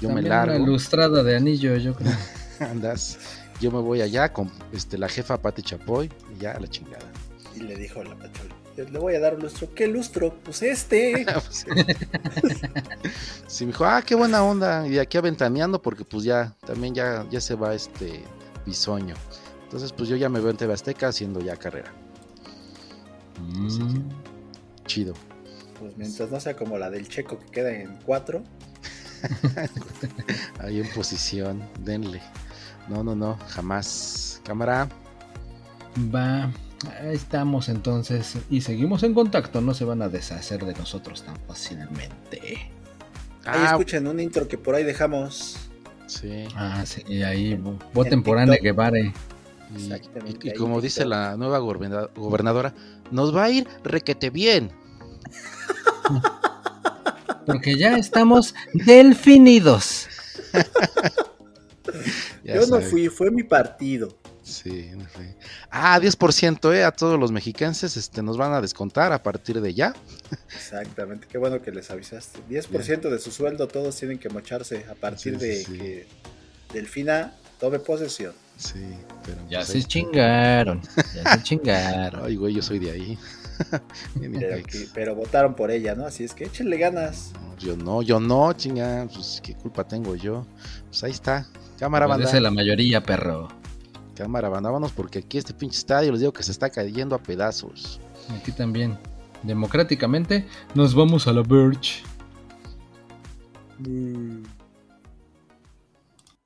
Yo me largo. Una lustrada de anillo, yo creo. Andas. Yo me voy allá con este, la jefa Pati Chapoy. Y ya a la chingada. Y le dijo la pachola. Le voy a dar un lustro. ¿Qué lustro? Pues este. Pues sí. me dijo, ah, qué buena onda. Y aquí aventaneando, porque pues ya, también ya, ya se va este bisoño. Entonces, pues yo ya me veo en TV Azteca haciendo ya carrera. Mm. chido. Pues mientras no sea como la del checo que queda en cuatro. Ahí en posición, denle. No, no, no, jamás. Cámara. Va, ahí estamos entonces y seguimos en contacto, no se van a deshacer de nosotros tan fácilmente. Ahí ah, escuchen un intro que por ahí dejamos. Sí. Ah, sí, ahí voten por Ana Guevara. Y, y, como dice la nueva gobernadora, nos va a ir requete bien. Porque ya estamos delfinidos. Yo no fui, fue mi partido. Sí, Ah, 10%, ¿eh? A todos los mexicanos este, nos van a descontar a partir de ya. Exactamente, qué bueno que les avisaste. 10% de su sueldo todos tienen que mocharse a partir de que Delfina tome posesión. Sí, pero. Ya pues se chingaron, ya se chingaron. Ay, güey, yo soy de ahí. pero, votaron por ella, ¿no? Así es que échenle ganas. yo no, yo no, chinga. Pues qué culpa tengo yo. Pues ahí está. Cámara pues banda. la mayoría, perro. Cámara, vámonos porque aquí este pinche estadio les digo que se está cayendo a pedazos. Aquí también. Democráticamente nos vamos a la Birch. Mm.